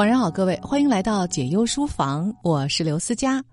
晚上好，各位，欢迎来到解忧书房，我是刘思佳。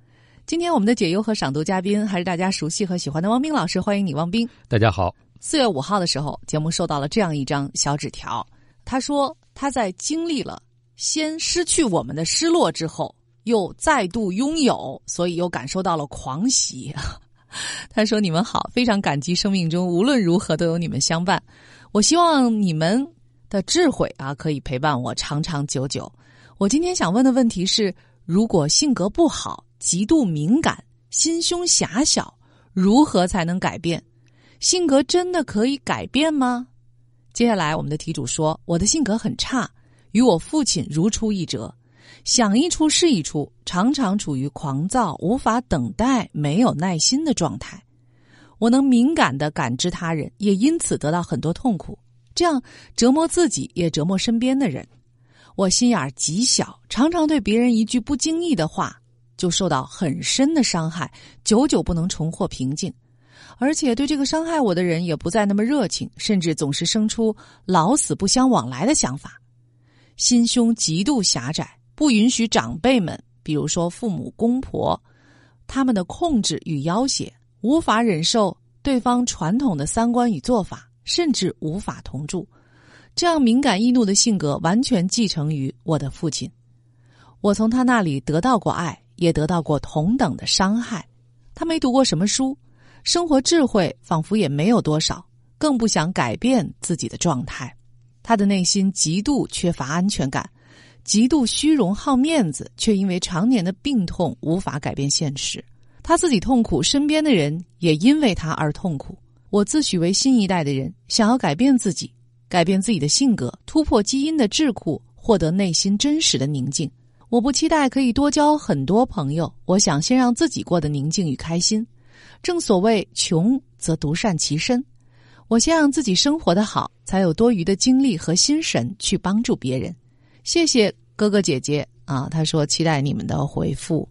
今天我们的解忧和赏读嘉宾还是大家熟悉和喜欢的汪冰老师，欢迎你，汪冰。大家好。四月五号的时候，节目收到了这样一张小纸条，他说他在经历了先失去我们的失落之后，又再度拥有，所以又感受到了狂喜。他说：“你们好，非常感激生命中无论如何都有你们相伴。我希望你们的智慧啊，可以陪伴我长长久久。我今天想问的问题是：如果性格不好、极度敏感、心胸狭小，如何才能改变？性格真的可以改变吗？”接下来，我们的题主说：“我的性格很差，与我父亲如出一辙。”想一出是一出，常常处于狂躁、无法等待、没有耐心的状态。我能敏感的感知他人，也因此得到很多痛苦，这样折磨自己，也折磨身边的人。我心眼极小，常常对别人一句不经意的话，就受到很深的伤害，久久不能重获平静。而且对这个伤害我的人，也不再那么热情，甚至总是生出老死不相往来的想法。心胸极度狭窄。不允许长辈们，比如说父母、公婆，他们的控制与要挟，无法忍受对方传统的三观与做法，甚至无法同住。这样敏感易怒的性格，完全继承于我的父亲。我从他那里得到过爱，也得到过同等的伤害。他没读过什么书，生活智慧仿佛也没有多少，更不想改变自己的状态。他的内心极度缺乏安全感。极度虚荣好面子，却因为常年的病痛无法改变现实。他自己痛苦，身边的人也因为他而痛苦。我自诩为新一代的人，想要改变自己，改变自己的性格，突破基因的桎梏，获得内心真实的宁静。我不期待可以多交很多朋友，我想先让自己过得宁静与开心。正所谓穷则独善其身，我先让自己生活的好，才有多余的精力和心神去帮助别人。谢谢哥哥姐姐啊！他说期待你们的回复。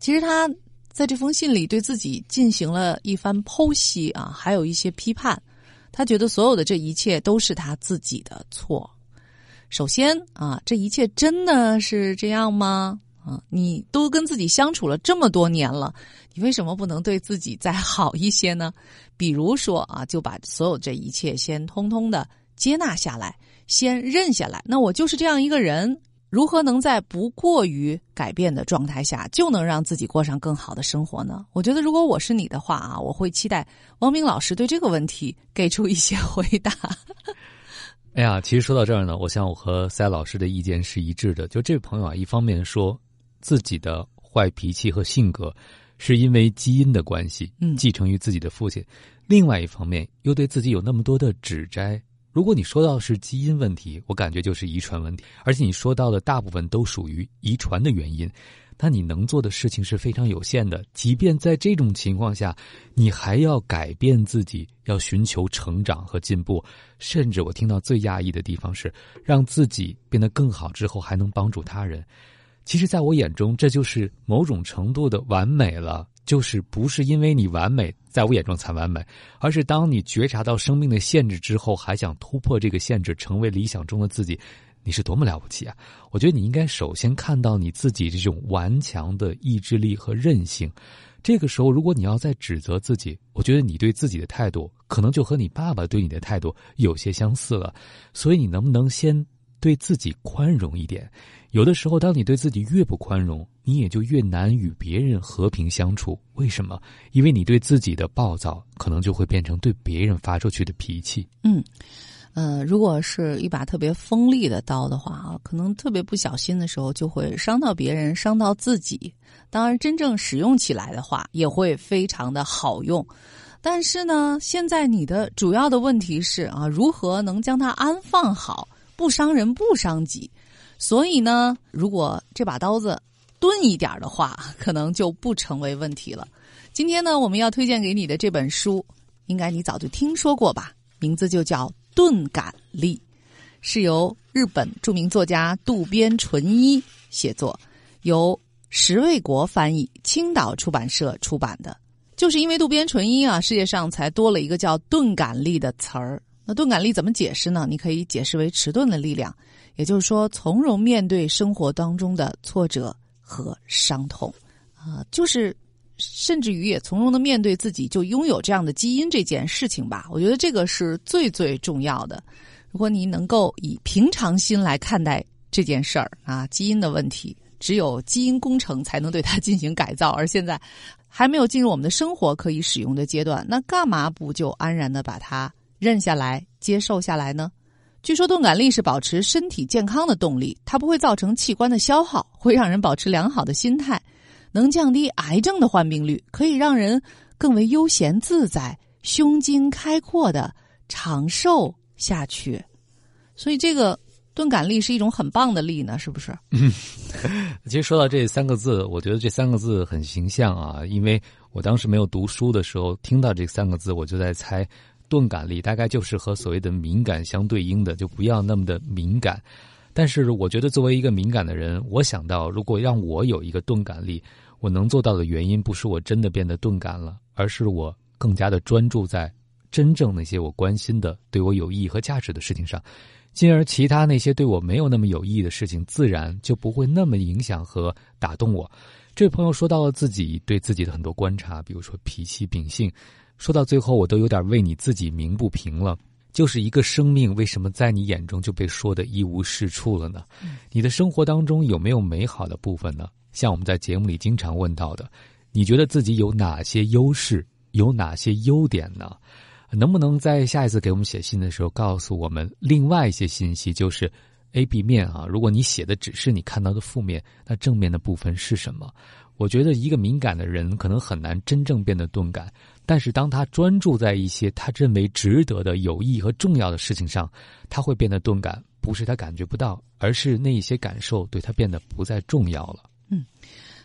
其实他在这封信里对自己进行了一番剖析啊，还有一些批判。他觉得所有的这一切都是他自己的错。首先啊，这一切真的是这样吗？啊，你都跟自己相处了这么多年了，你为什么不能对自己再好一些呢？比如说啊，就把所有这一切先通通的接纳下来。先认下来，那我就是这样一个人，如何能在不过于改变的状态下，就能让自己过上更好的生活呢？我觉得，如果我是你的话啊，我会期待汪明老师对这个问题给出一些回答。哎呀，其实说到这儿呢，我想我和塞老师的意见是一致的。就这位朋友啊，一方面说自己的坏脾气和性格是因为基因的关系，嗯，继承于自己的父亲；另外一方面又对自己有那么多的指摘。如果你说到是基因问题，我感觉就是遗传问题，而且你说到的大部分都属于遗传的原因，那你能做的事情是非常有限的。即便在这种情况下，你还要改变自己，要寻求成长和进步，甚至我听到最压抑的地方是，让自己变得更好之后还能帮助他人。其实，在我眼中，这就是某种程度的完美了。就是不是因为你完美，在我眼中才完美，而是当你觉察到生命的限制之后，还想突破这个限制，成为理想中的自己，你是多么了不起啊！我觉得你应该首先看到你自己这种顽强的意志力和韧性。这个时候，如果你要再指责自己，我觉得你对自己的态度可能就和你爸爸对你的态度有些相似了。所以，你能不能先对自己宽容一点？有的时候，当你对自己越不宽容，你也就越难与别人和平相处。为什么？因为你对自己的暴躁，可能就会变成对别人发出去的脾气。嗯，呃，如果是一把特别锋利的刀的话啊，可能特别不小心的时候就会伤到别人，伤到自己。当然，真正使用起来的话，也会非常的好用。但是呢，现在你的主要的问题是啊，如何能将它安放好，不伤人，不伤己。所以呢，如果这把刀子钝一点的话，可能就不成为问题了。今天呢，我们要推荐给你的这本书，应该你早就听说过吧？名字就叫《钝感力》，是由日本著名作家渡边淳一写作，由石卫国翻译，青岛出版社出版的。就是因为渡边淳一啊，世界上才多了一个叫“钝感力”的词儿。那钝感力怎么解释呢？你可以解释为迟钝的力量。也就是说，从容面对生活当中的挫折和伤痛，啊，就是甚至于也从容的面对自己就拥有这样的基因这件事情吧。我觉得这个是最最重要的。如果你能够以平常心来看待这件事儿啊，基因的问题，只有基因工程才能对它 进行改造，而现在还没有进入我们的生活可以使用的阶段，那干嘛不就安然的把它认下来、接受下来呢？据说钝感力是保持身体健康的动力，它不会造成器官的消耗，会让人保持良好的心态，能降低癌症的患病率，可以让人更为悠闲自在、胸襟开阔的长寿。下去，所以这个钝感力是一种很棒的力呢，是不是？嗯，其实说到这三个字，我觉得这三个字很形象啊，因为我当时没有读书的时候，听到这三个字，我就在猜，钝感力大概就是和所谓的敏感相对应的，就不要那么的敏感。但是我觉得作为一个敏感的人，我想到如果让我有一个钝感力，我能做到的原因不是我真的变得钝感了，而是我更加的专注在。真正那些我关心的、对我有意义和价值的事情上，进而其他那些对我没有那么有意义的事情，自然就不会那么影响和打动我。这位朋友说到了自己对自己的很多观察，比如说脾气、秉性，说到最后，我都有点为你自己鸣不平了。就是一个生命，为什么在你眼中就被说的一无是处了呢？你的生活当中有没有美好的部分呢？像我们在节目里经常问到的，你觉得自己有哪些优势，有哪些优点呢？能不能在下一次给我们写信的时候告诉我们另外一些信息？就是 A、B 面啊。如果你写的只是你看到的负面，那正面的部分是什么？我觉得一个敏感的人可能很难真正变得钝感，但是当他专注在一些他认为值得的、有益和重要的事情上，他会变得钝感。不是他感觉不到，而是那一些感受对他变得不再重要了。嗯，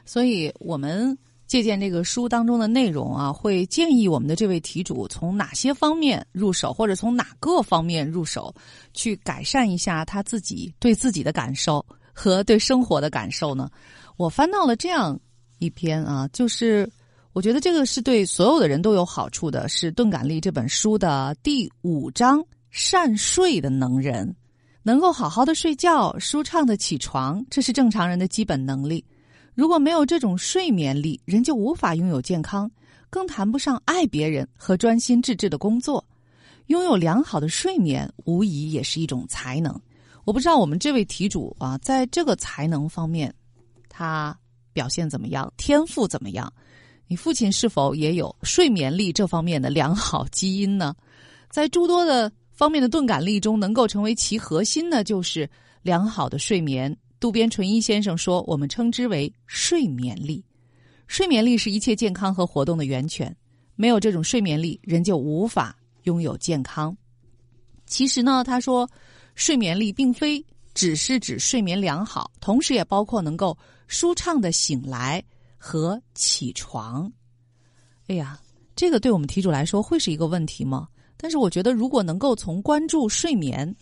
所以我们。借鉴这个书当中的内容啊，会建议我们的这位题主从哪些方面入手，或者从哪个方面入手，去改善一下他自己对自己的感受和对生活的感受呢？我翻到了这样一篇啊，就是我觉得这个是对所有的人都有好处的，是《钝感力》这本书的第五章“善睡的能人”，能够好好的睡觉、舒畅的起床，这是正常人的基本能力。如果没有这种睡眠力，人就无法拥有健康，更谈不上爱别人和专心致志的工作。拥有良好的睡眠，无疑也是一种才能。我不知道我们这位题主啊，在这个才能方面，他表现怎么样，天赋怎么样？你父亲是否也有睡眠力这方面的良好基因呢？在诸多的方面的钝感力中，能够成为其核心的，就是良好的睡眠。渡边淳一先生说：“我们称之为睡眠力，睡眠力是一切健康和活动的源泉。没有这种睡眠力，人就无法拥有健康。其实呢，他说，睡眠力并非只是指睡眠良好，同时也包括能够舒畅的醒来和起床。哎呀，这个对我们题主来说会是一个问题吗？但是我觉得，如果能够从关注睡眠，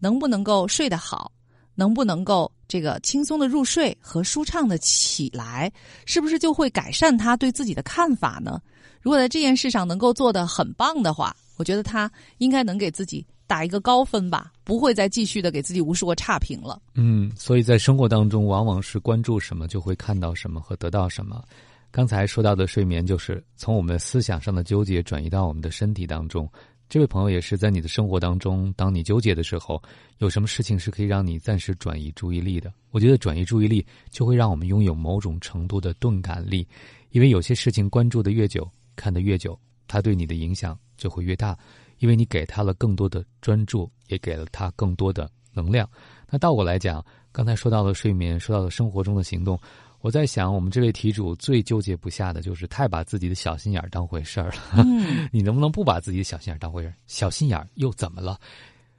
能不能够睡得好。”能不能够这个轻松的入睡和舒畅的起来，是不是就会改善他对自己的看法呢？如果在这件事上能够做得很棒的话，我觉得他应该能给自己打一个高分吧，不会再继续的给自己无数个差评了。嗯，所以在生活当中，往往是关注什么就会看到什么和得到什么。刚才说到的睡眠，就是从我们思想上的纠结转移到我们的身体当中。这位朋友也是在你的生活当中，当你纠结的时候，有什么事情是可以让你暂时转移注意力的？我觉得转移注意力就会让我们拥有某种程度的钝感力，因为有些事情关注的越久，看得越久，它对你的影响就会越大，因为你给他了更多的专注，也给了他更多的能量。那倒过来讲，刚才说到了睡眠，说到了生活中的行动。我在想，我们这位题主最纠结不下的就是太把自己的小心眼儿当回事儿了。你能不能不把自己的小心眼儿当回事儿？小心眼儿又怎么了？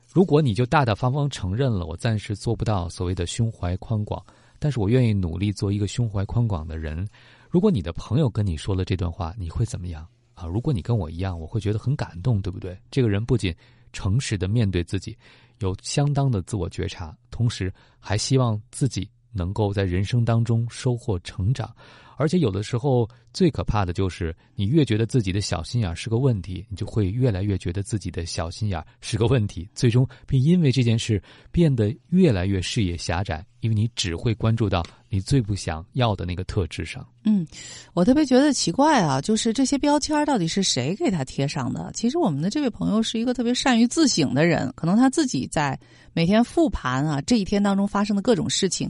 如果你就大大方方承认了，我暂时做不到所谓的胸怀宽广，但是我愿意努力做一个胸怀宽广的人。如果你的朋友跟你说了这段话，你会怎么样啊？如果你跟我一样，我会觉得很感动，对不对？这个人不仅诚实的面对自己，有相当的自我觉察，同时还希望自己。能够在人生当中收获成长，而且有的时候最可怕的就是，你越觉得自己的小心眼是个问题，你就会越来越觉得自己的小心眼是个问题，最终并因为这件事变得越来越视野狭窄，因为你只会关注到你最不想要的那个特质上。嗯，我特别觉得奇怪啊，就是这些标签到底是谁给他贴上的？其实我们的这位朋友是一个特别善于自省的人，可能他自己在每天复盘啊这一天当中发生的各种事情。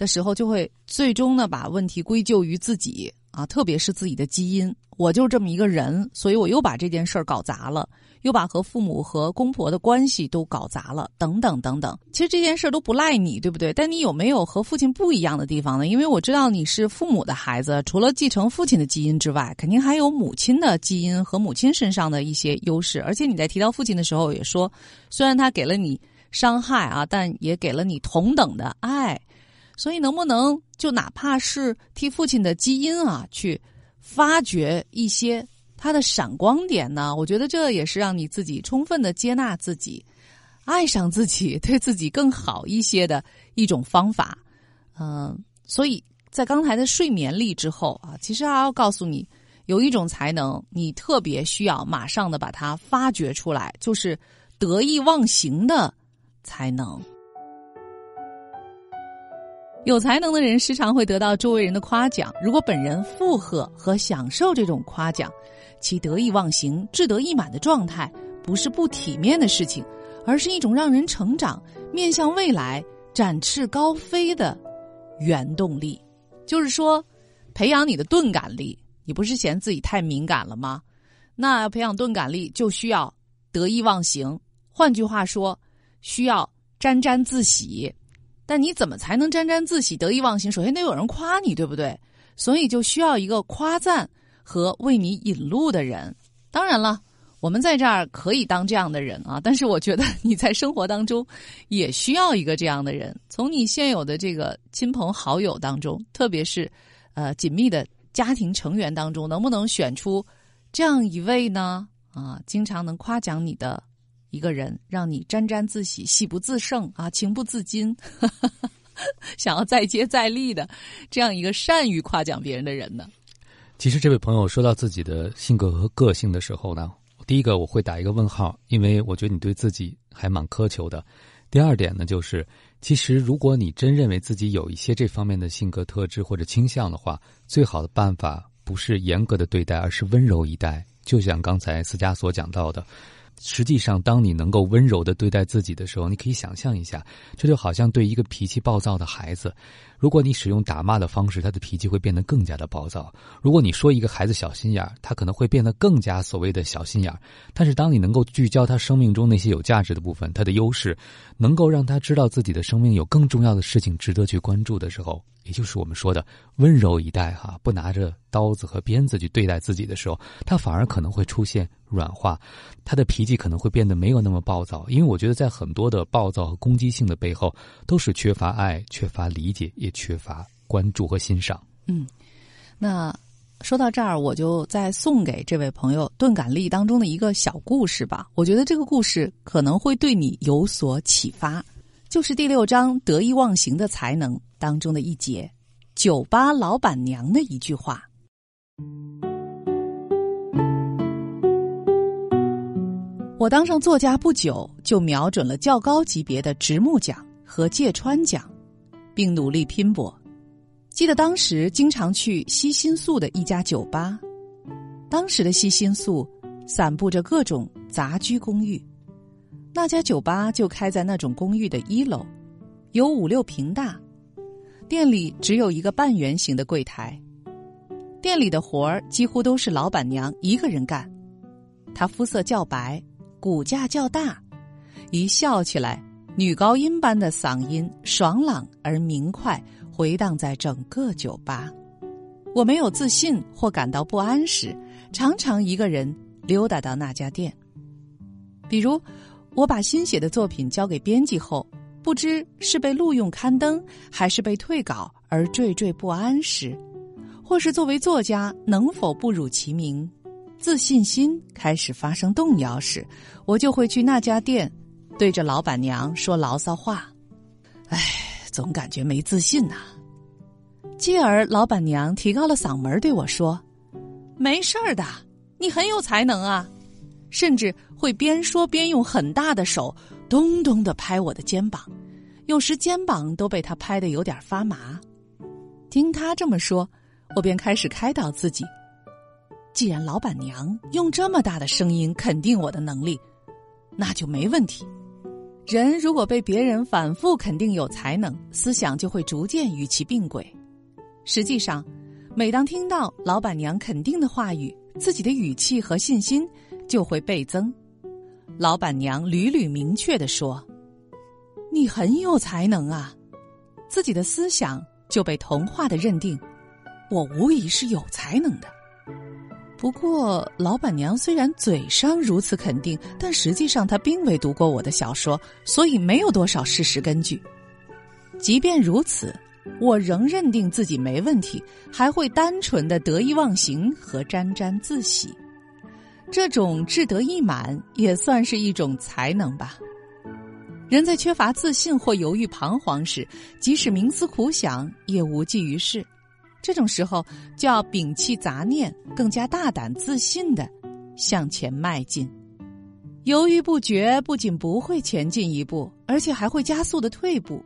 的时候，就会最终呢把问题归咎于自己啊，特别是自己的基因。我就是这么一个人，所以我又把这件事儿搞砸了，又把和父母和公婆的关系都搞砸了，等等等等。其实这件事儿都不赖你，对不对？但你有没有和父亲不一样的地方呢？因为我知道你是父母的孩子，除了继承父亲的基因之外，肯定还有母亲的基因和母亲身上的一些优势。而且你在提到父亲的时候也说，虽然他给了你伤害啊，但也给了你同等的爱。所以，能不能就哪怕是替父亲的基因啊，去发掘一些他的闪光点呢？我觉得这也是让你自己充分的接纳自己，爱上自己，对自己更好一些的一种方法。嗯，所以在刚才的睡眠力之后啊，其实还要告诉你，有一种才能，你特别需要马上的把它发掘出来，就是得意忘形的才能。有才能的人时常会得到周围人的夸奖。如果本人附和和享受这种夸奖，其得意忘形、志得意满的状态，不是不体面的事情，而是一种让人成长、面向未来、展翅高飞的原动力。就是说，培养你的钝感力。你不是嫌自己太敏感了吗？那要培养钝感力，就需要得意忘形。换句话说，需要沾沾自喜。但你怎么才能沾沾自喜、得意忘形？首先得有人夸你，对不对？所以就需要一个夸赞和为你引路的人。当然了，我们在这儿可以当这样的人啊，但是我觉得你在生活当中也需要一个这样的人。从你现有的这个亲朋好友当中，特别是呃紧密的家庭成员当中，能不能选出这样一位呢？啊，经常能夸奖你的。一个人让你沾沾自喜、喜不自胜啊，情不自禁，想要再接再厉的这样一个善于夸奖别人的人呢？其实，这位朋友说到自己的性格和个性的时候呢，第一个我会打一个问号，因为我觉得你对自己还蛮苛求的。第二点呢，就是其实如果你真认为自己有一些这方面的性格特质或者倾向的话，最好的办法不是严格的对待，而是温柔以待。就像刚才思佳所讲到的。实际上，当你能够温柔的对待自己的时候，你可以想象一下，这就好像对一个脾气暴躁的孩子。如果你使用打骂的方式，他的脾气会变得更加的暴躁。如果你说一个孩子小心眼儿，他可能会变得更加所谓的小心眼儿。但是，当你能够聚焦他生命中那些有价值的部分，他的优势，能够让他知道自己的生命有更重要的事情值得去关注的时候，也就是我们说的温柔以待哈，不拿着刀子和鞭子去对待自己的时候，他反而可能会出现软化，他的脾气可能会变得没有那么暴躁。因为我觉得，在很多的暴躁和攻击性的背后，都是缺乏爱、缺乏理解也。缺乏关注和欣赏。嗯，那说到这儿，我就再送给这位朋友钝感力当中的一个小故事吧。我觉得这个故事可能会对你有所启发，就是第六章“得意忘形的才能”当中的一节，酒吧老板娘的一句话：“我当上作家不久，就瞄准了较高级别的直木奖和芥川奖。”并努力拼搏。记得当时经常去西新宿的一家酒吧，当时的西新宿散布着各种杂居公寓，那家酒吧就开在那种公寓的一楼，有五六平大，店里只有一个半圆形的柜台，店里的活儿几乎都是老板娘一个人干，她肤色较白，骨架较大，一笑起来。女高音般的嗓音，爽朗而明快，回荡在整个酒吧。我没有自信或感到不安时，常常一个人溜达到那家店。比如，我把新写的作品交给编辑后，不知是被录用刊登还是被退稿而惴惴不安时，或是作为作家能否不辱其名，自信心开始发生动摇时，我就会去那家店。对着老板娘说牢骚话，哎，总感觉没自信呐。继而，老板娘提高了嗓门对我说：“没事儿的，你很有才能啊！”甚至会边说边用很大的手咚咚的拍我的肩膀，有时肩膀都被他拍得有点发麻。听他这么说，我便开始开导自己：既然老板娘用这么大的声音肯定我的能力，那就没问题。人如果被别人反复肯定有才能，思想就会逐渐与其并轨。实际上，每当听到老板娘肯定的话语，自己的语气和信心就会倍增。老板娘屡屡明确的说：“你很有才能啊！”自己的思想就被同化的认定，我无疑是有才能的。不过，老板娘虽然嘴上如此肯定，但实际上她并未读过我的小说，所以没有多少事实根据。即便如此。我仍认定自己没问题，还会单纯的得意忘形和沾沾自喜，这种志得意满也算是一种才能吧。人在缺乏自信或犹豫彷徨时，即使冥思苦想也无济于事。这种时候就要摒弃杂念，更加大胆自信的向前迈进。犹豫不决不仅不会前进一步，而且还会加速的退步。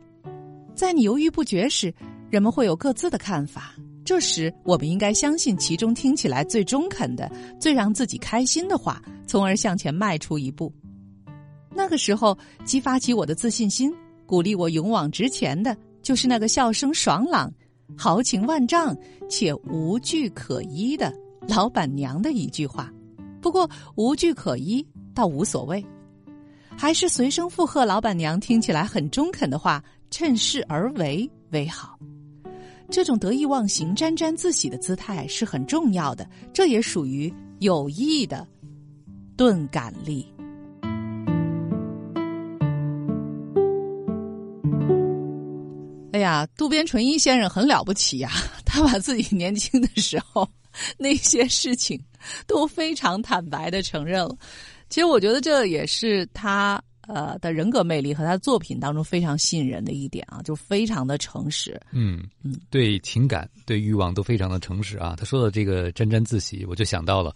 在你犹豫不决时，人们会有各自的看法。这时，我们应该相信其中听起来最中肯的、最让自己开心的话，从而向前迈出一步。那个时候，激发起我的自信心、鼓励我勇往直前的，就是那个笑声爽朗、豪情万丈且无据可依的老板娘的一句话。不过，无据可依倒无所谓，还是随声附和老板娘听起来很中肯的话。趁势而为为好，这种得意忘形、沾沾自喜的姿态是很重要的，这也属于有益的钝感力。哎呀，渡边淳一先生很了不起呀！他把自己年轻的时候 那些事情都非常坦白的承认了。其实，我觉得这也是他。呃，的人格魅力和他的作品当中非常吸引人的一点啊，就非常的诚实。嗯嗯，对情感、对欲望都非常的诚实啊。他说的这个沾沾自喜，我就想到了，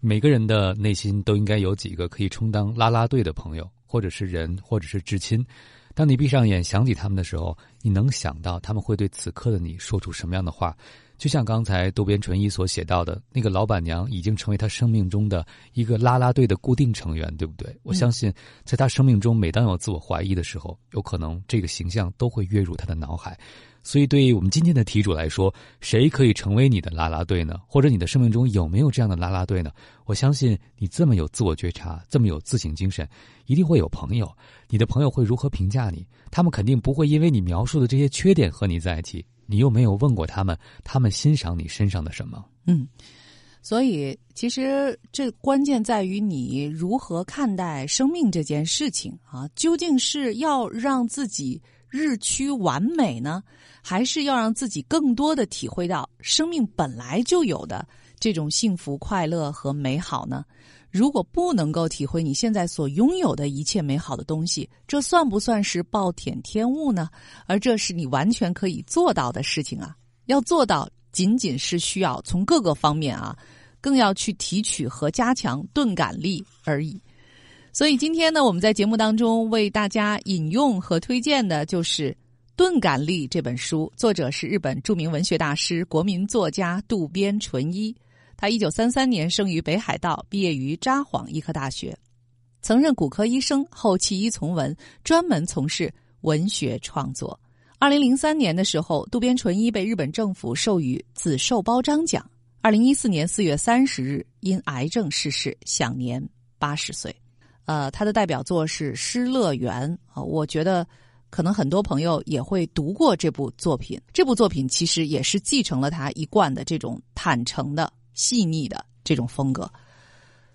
每个人的内心都应该有几个可以充当拉拉队的朋友，或者是人，或者是至亲。当你闭上眼想起他们的时候，你能想到他们会对此刻的你说出什么样的话？就像刚才渡边淳一所写到的，那个老板娘已经成为他生命中的一个拉拉队的固定成员，对不对？我相信，在他生命中，每当有自我怀疑的时候，有可能这个形象都会跃入他的脑海。所以，对于我们今天的题主来说，谁可以成为你的啦啦队呢？或者你的生命中有没有这样的啦啦队呢？我相信，你这么有自我觉察，这么有自省精神，一定会有朋友。你的朋友会如何评价你？他们肯定不会因为你描述的这些缺点和你在一起。你又没有问过他们，他们欣赏你身上的什么？嗯，所以其实这关键在于你如何看待生命这件事情啊？究竟是要让自己日趋完美呢，还是要让自己更多的体会到生命本来就有的这种幸福、快乐和美好呢？如果不能够体会你现在所拥有的一切美好的东西，这算不算是暴殄天物呢？而这是你完全可以做到的事情啊！要做到，仅仅是需要从各个方面啊，更要去提取和加强钝感力而已。所以今天呢，我们在节目当中为大家引用和推荐的就是《钝感力》这本书，作者是日本著名文学大师、国民作家渡边淳一。他一九三三年生于北海道，毕业于札幌医科大学，曾任骨科医生，后弃医从文，专门从事文学创作。二零零三年的时候，渡边淳一被日本政府授予紫绶褒章奖。二零一四年四月三十日因癌症逝世，享年八十岁。呃，他的代表作是《失乐园》啊，我觉得可能很多朋友也会读过这部作品。这部作品其实也是继承了他一贯的这种坦诚的。细腻的这种风格，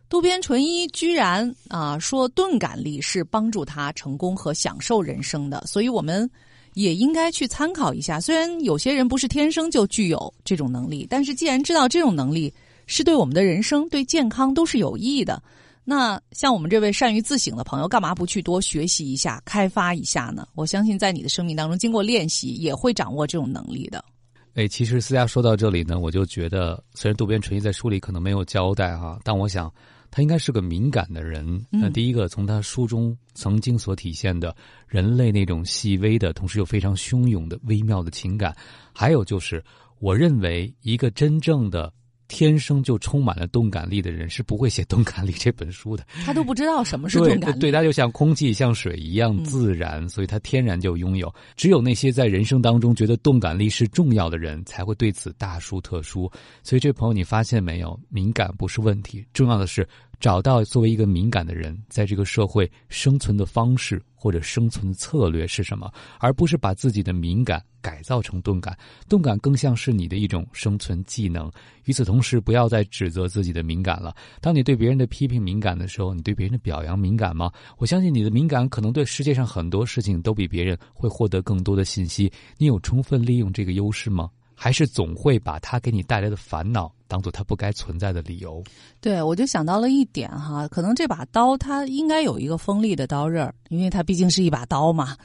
渡边淳一居然啊说钝感力是帮助他成功和享受人生的，所以我们也应该去参考一下。虽然有些人不是天生就具有这种能力，但是既然知道这种能力是对我们的人生、对健康都是有益的，那像我们这位善于自省的朋友，干嘛不去多学习一下、开发一下呢？我相信在你的生命当中，经过练习，也会掌握这种能力的。哎，其实思佳说到这里呢，我就觉得，虽然渡边淳一在书里可能没有交代哈，但我想他应该是个敏感的人。那第一个，从他书中曾经所体现的人类那种细微的，同时又非常汹涌的微妙的情感，还有就是，我认为一个真正的。天生就充满了动感力的人是不会写《动感力》这本书的。他都不知道什么是动感力。对，他就像空气、像水一样自然，所以他天然就拥有。只有那些在人生当中觉得动感力是重要的人，才会对此大书特书。所以，这朋友，你发现没有？敏感不是问题，重要的是。找到作为一个敏感的人，在这个社会生存的方式或者生存的策略是什么，而不是把自己的敏感改造成钝感。钝感更像是你的一种生存技能。与此同时，不要再指责自己的敏感了。当你对别人的批评敏感的时候，你对别人的表扬敏感吗？我相信你的敏感可能对世界上很多事情都比别人会获得更多的信息。你有充分利用这个优势吗？还是总会把它给你带来的烦恼当做它不该存在的理由。对，我就想到了一点哈，可能这把刀它应该有一个锋利的刀刃因为它毕竟是一把刀嘛。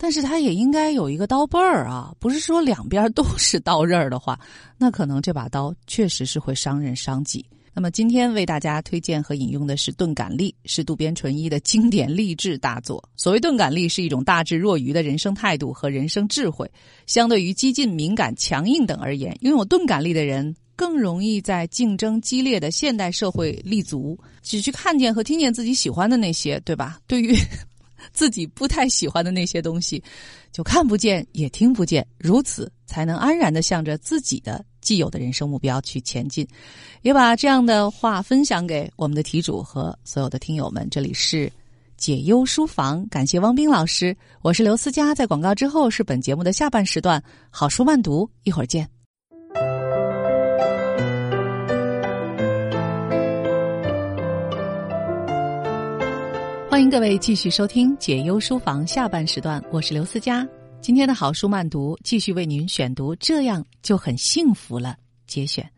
但是它也应该有一个刀背儿啊，不是说两边都是刀刃的话，那可能这把刀确实是会伤人伤己。那么今天为大家推荐和引用的是《钝感力》，是渡边淳一的经典励志大作。所谓钝感力，是一种大智若愚的人生态度和人生智慧。相对于激进、敏感、强硬等而言，拥有钝感力的人更容易在竞争激烈的现代社会立足，只去看见和听见自己喜欢的那些，对吧？对于自己不太喜欢的那些东西，就看不见也听不见，如此才能安然的向着自己的。既有的人生目标去前进，也把这样的话分享给我们的题主和所有的听友们。这里是解忧书房，感谢汪斌老师，我是刘思佳。在广告之后是本节目的下半时段，好书慢读，一会儿见。欢迎各位继续收听解忧书房下半时段，我是刘思佳。今天的好书慢读，继续为您选读《这样就很幸福了》节选，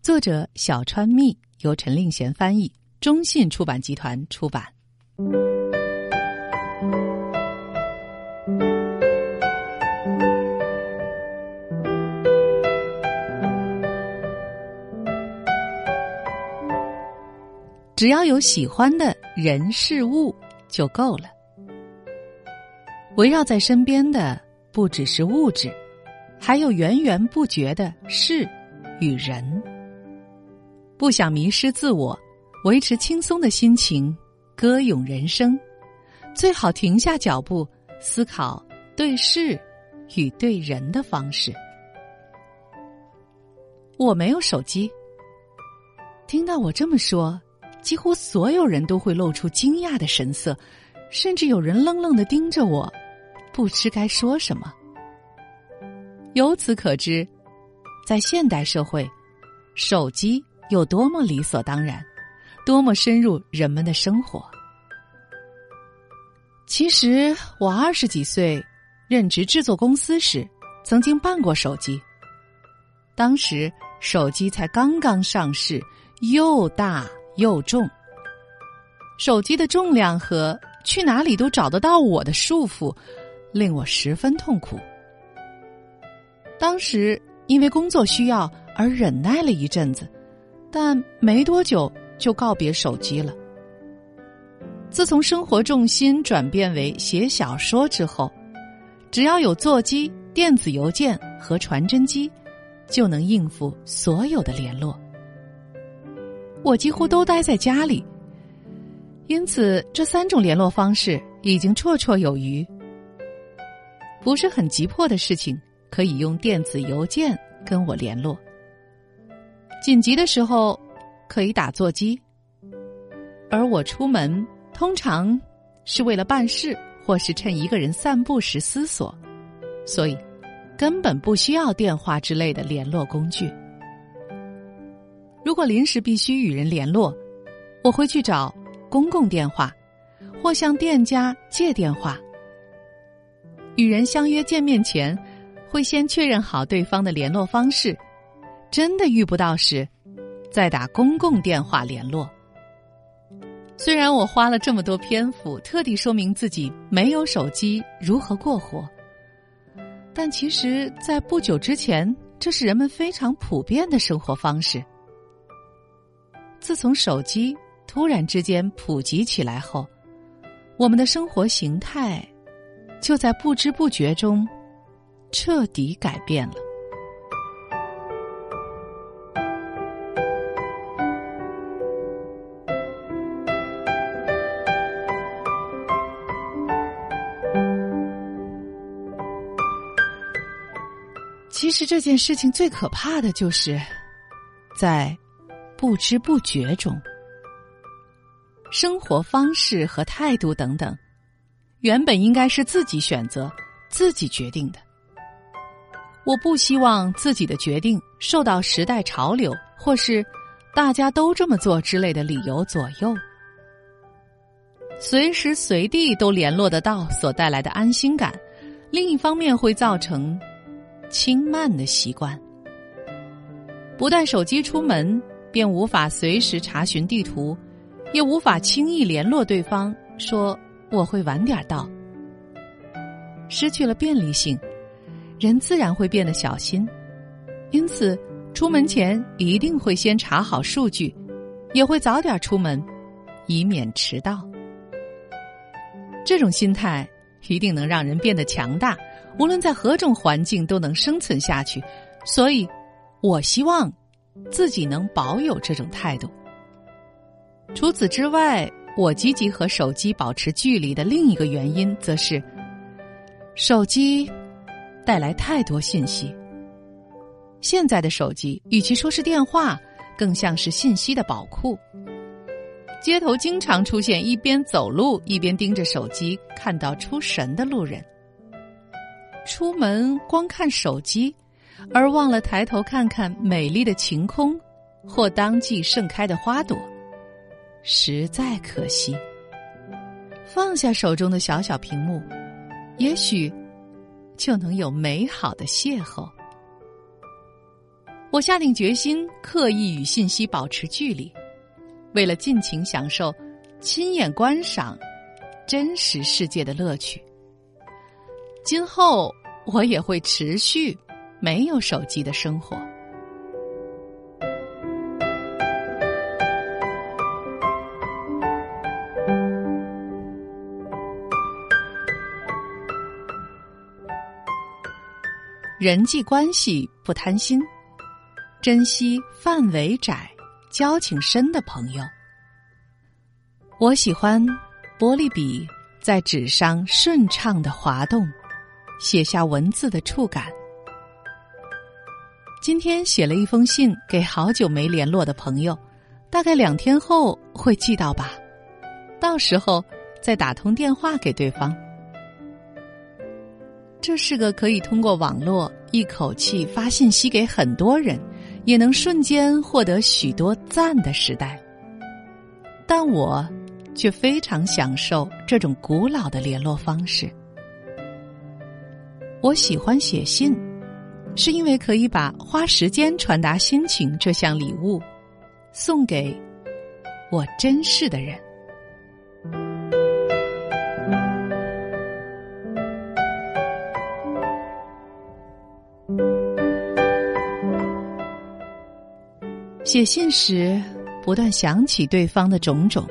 作者小川蜜，由陈令贤翻译，中信出版集团出版。只要有喜欢的人事物就够了。围绕在身边的不只是物质，还有源源不绝的事与人。不想迷失自我，维持轻松的心情，歌咏人生，最好停下脚步，思考对事与对人的方式。我没有手机。听到我这么说，几乎所有人都会露出惊讶的神色，甚至有人愣愣的盯着我。不知该说什么。由此可知，在现代社会，手机有多么理所当然，多么深入人们的生活。其实，我二十几岁任职制作公司时，曾经办过手机。当时手机才刚刚上市，又大又重。手机的重量和去哪里都找得到我的束缚。令我十分痛苦。当时因为工作需要而忍耐了一阵子，但没多久就告别手机了。自从生活重心转变为写小说之后，只要有座机、电子邮件和传真机，就能应付所有的联络。我几乎都待在家里，因此这三种联络方式已经绰绰有余。不是很急迫的事情，可以用电子邮件跟我联络。紧急的时候，可以打座机。而我出门通常是为了办事，或是趁一个人散步时思索，所以根本不需要电话之类的联络工具。如果临时必须与人联络，我会去找公共电话，或向店家借电话。与人相约见面前，会先确认好对方的联络方式。真的遇不到时，再打公共电话联络。虽然我花了这么多篇幅特地说明自己没有手机如何过活，但其实，在不久之前这是人们非常普遍的生活方式。自从手机突然之间普及起来后，我们的生活形态就在不知不觉中彻底改变了。其实这件事情最可怕的就是，在不知不觉中，生活方式和态度等等，原本应该是自己选择、自己决定的。我不希望自己的决定受到时代潮流或是大家都这么做之类的理由左右。随时随地都联络得到所带来的安心感，另一方面会造成。轻慢的习惯，不带手机出门，便无法随时查询地图，也无法轻易联络对方，说我会晚点到。失去了便利性，人自然会变得小心，因此出门前一定会先查好数据，也会早点出门，以免迟到。这种心态一定能让人变得强大。无论在何种环境都能生存下去，所以，我希望自己能保有这种态度。除此之外，我积极和手机保持距离的另一个原因，则是手机带来太多信息。现在的手机与其说是电话，更像是信息的宝库。街头经常出现一边走路一边盯着手机，看到出神的路人。出门光看手机，而忘了抬头看看美丽的晴空，或当季盛开的花朵，实在可惜。放下手中的小小屏幕，也许就能有美好的邂逅。我下定决心，刻意与信息保持距离，为了尽情享受亲眼观赏真实世界的乐趣。今后我也会持续没有手机的生活。人际关系不贪心，珍惜范围窄、交情深的朋友。我喜欢玻璃笔在纸上顺畅的滑动。写下文字的触感。今天写了一封信给好久没联络的朋友，大概两天后会寄到吧。到时候再打通电话给对方。这是个可以通过网络一口气发信息给很多人，也能瞬间获得许多赞的时代。但我却非常享受这种古老的联络方式。我喜欢写信，是因为可以把花时间传达心情这项礼物送给我珍视的人。写信时，不断想起对方的种种；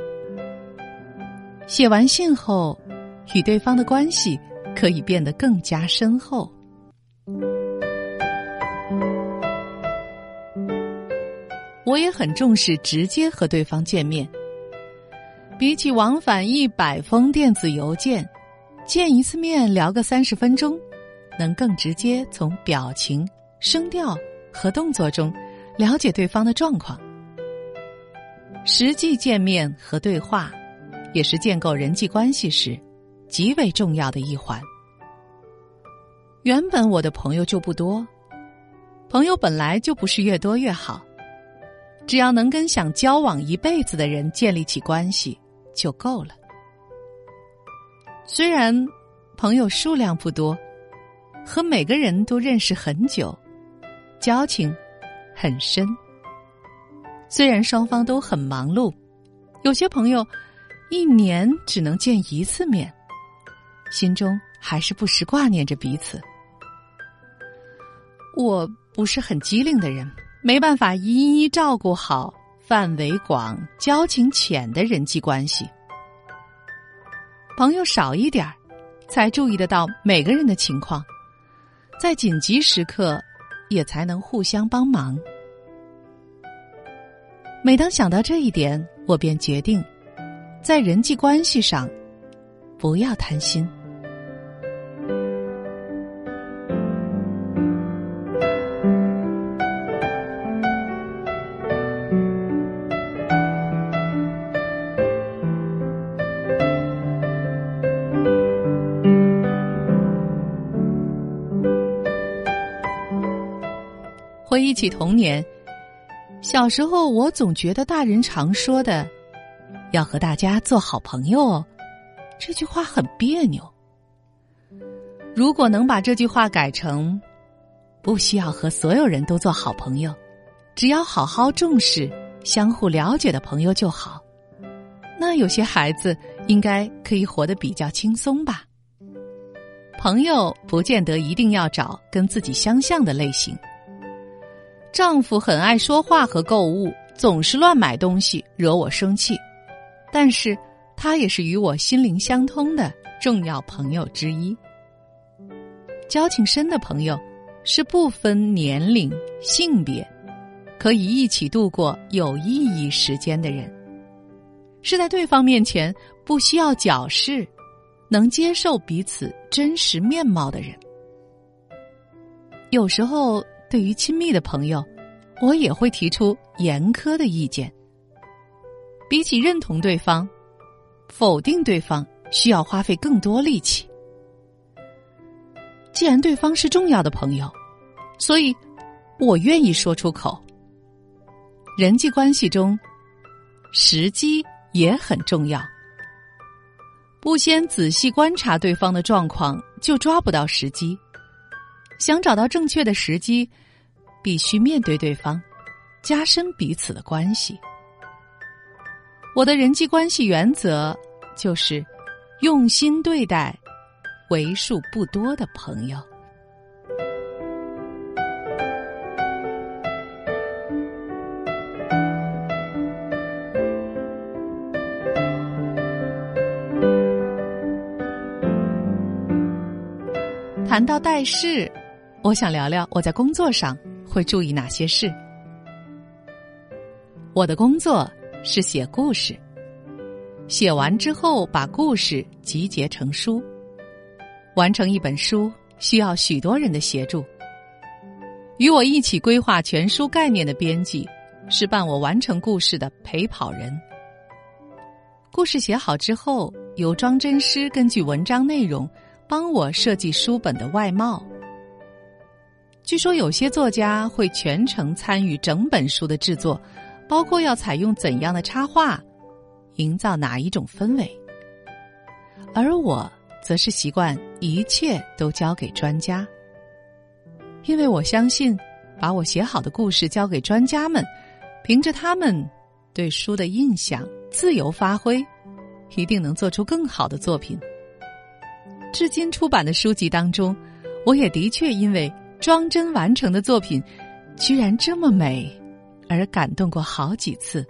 写完信后，与对方的关系。可以变得更加深厚。我也很重视直接和对方见面，比起往返一百封电子邮件，见一次面聊个三十分钟，能更直接从表情、声调和动作中了解对方的状况。实际见面和对话，也是建构人际关系时。极为重要的一环。原本我的朋友就不多，朋友本来就不是越多越好，只要能跟想交往一辈子的人建立起关系就够了。虽然朋友数量不多，和每个人都认识很久，交情很深。虽然双方都很忙碌，有些朋友一年只能见一次面。心中还是不时挂念着彼此。我不是很机灵的人，没办法一一照顾好范围广、交情浅的人际关系。朋友少一点儿，才注意得到每个人的情况，在紧急时刻，也才能互相帮忙。每当想到这一点，我便决定，在人际关系上，不要贪心。回忆起童年，小时候我总觉得大人常说的“要和大家做好朋友哦”，这句话很别扭。如果能把这句话改成“不需要和所有人都做好朋友，只要好好重视、相互了解的朋友就好”，那有些孩子应该可以活得比较轻松吧。朋友不见得一定要找跟自己相像的类型。丈夫很爱说话和购物，总是乱买东西，惹我生气。但是，他也是与我心灵相通的重要朋友之一。交情深的朋友，是不分年龄、性别，可以一起度过有意义时间的人。是在对方面前不需要矫饰，能接受彼此真实面貌的人。有时候。对于亲密的朋友，我也会提出严苛的意见。比起认同对方，否定对方需要花费更多力气。既然对方是重要的朋友，所以我愿意说出口。人际关系中，时机也很重要。不先仔细观察对方的状况，就抓不到时机。想找到正确的时机，必须面对对方，加深彼此的关系。我的人际关系原则就是用心对待为数不多的朋友。谈到待事。我想聊聊我在工作上会注意哪些事。我的工作是写故事，写完之后把故事集结成书。完成一本书需要许多人的协助。与我一起规划全书概念的编辑是伴我完成故事的陪跑人。故事写好之后，由装帧师根据文章内容帮我设计书本的外貌。据说有些作家会全程参与整本书的制作，包括要采用怎样的插画，营造哪一种氛围。而我则是习惯一切都交给专家，因为我相信，把我写好的故事交给专家们，凭着他们对书的印象自由发挥，一定能做出更好的作品。至今出版的书籍当中，我也的确因为。装帧完成的作品，居然这么美，而感动过好几次。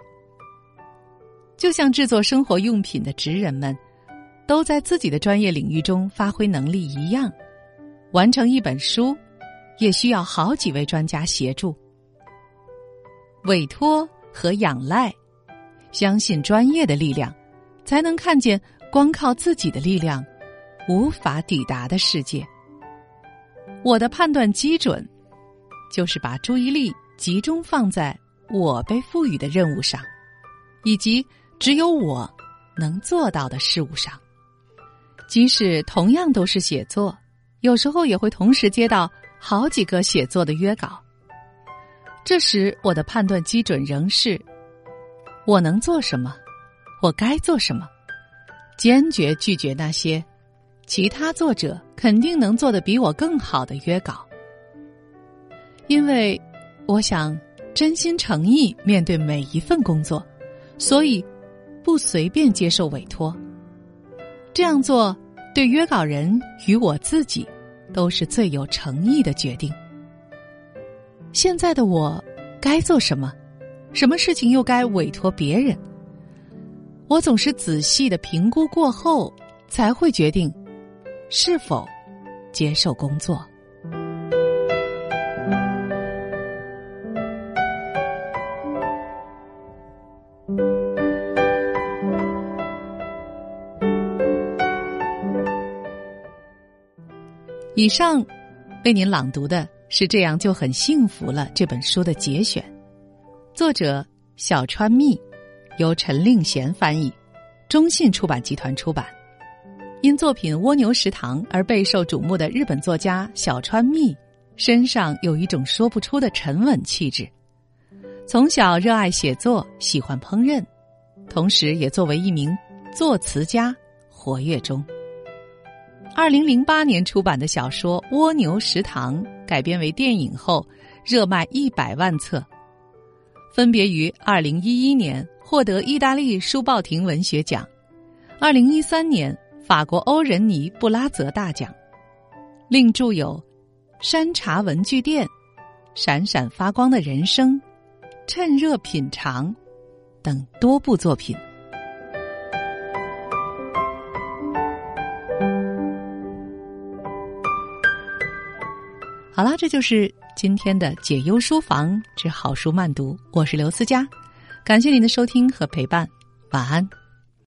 就像制作生活用品的职人们，都在自己的专业领域中发挥能力一样，完成一本书，也需要好几位专家协助。委托和仰赖，相信专业的力量，才能看见光靠自己的力量无法抵达的世界。我的判断基准，就是把注意力集中放在我被赋予的任务上，以及只有我能做到的事物上。即使同样都是写作，有时候也会同时接到好几个写作的约稿。这时，我的判断基准仍是：我能做什么，我该做什么，坚决拒绝那些。其他作者肯定能做的比我更好的约稿，因为我想真心诚意面对每一份工作，所以不随便接受委托。这样做对约稿人与我自己都是最有诚意的决定。现在的我该做什么？什么事情又该委托别人？我总是仔细的评估过后，才会决定是否接受工作。以上为您朗读的是《这样就很幸福了》这本书的节选，作者小川蜜，由陈令贤翻译，中信出版集团出版。因作品《蜗牛食堂》而备受瞩目的日本作家小川蜜，身上有一种说不出的沉稳气质。从小热爱写作，喜欢烹饪，同时也作为一名作词家活跃中。二零零八年出版的小说《蜗牛食堂》改编为电影后，热卖一百万册，分别于二零一一年获得意大利书报亭文学奖，二零一三年法国欧仁尼布拉泽大奖，另著有《山茶文具店》《闪闪发光的人生》《趁热品尝》等多部作品。好啦，这就是今天的解忧书房之好书慢读。我是刘思佳，感谢您的收听和陪伴，晚安。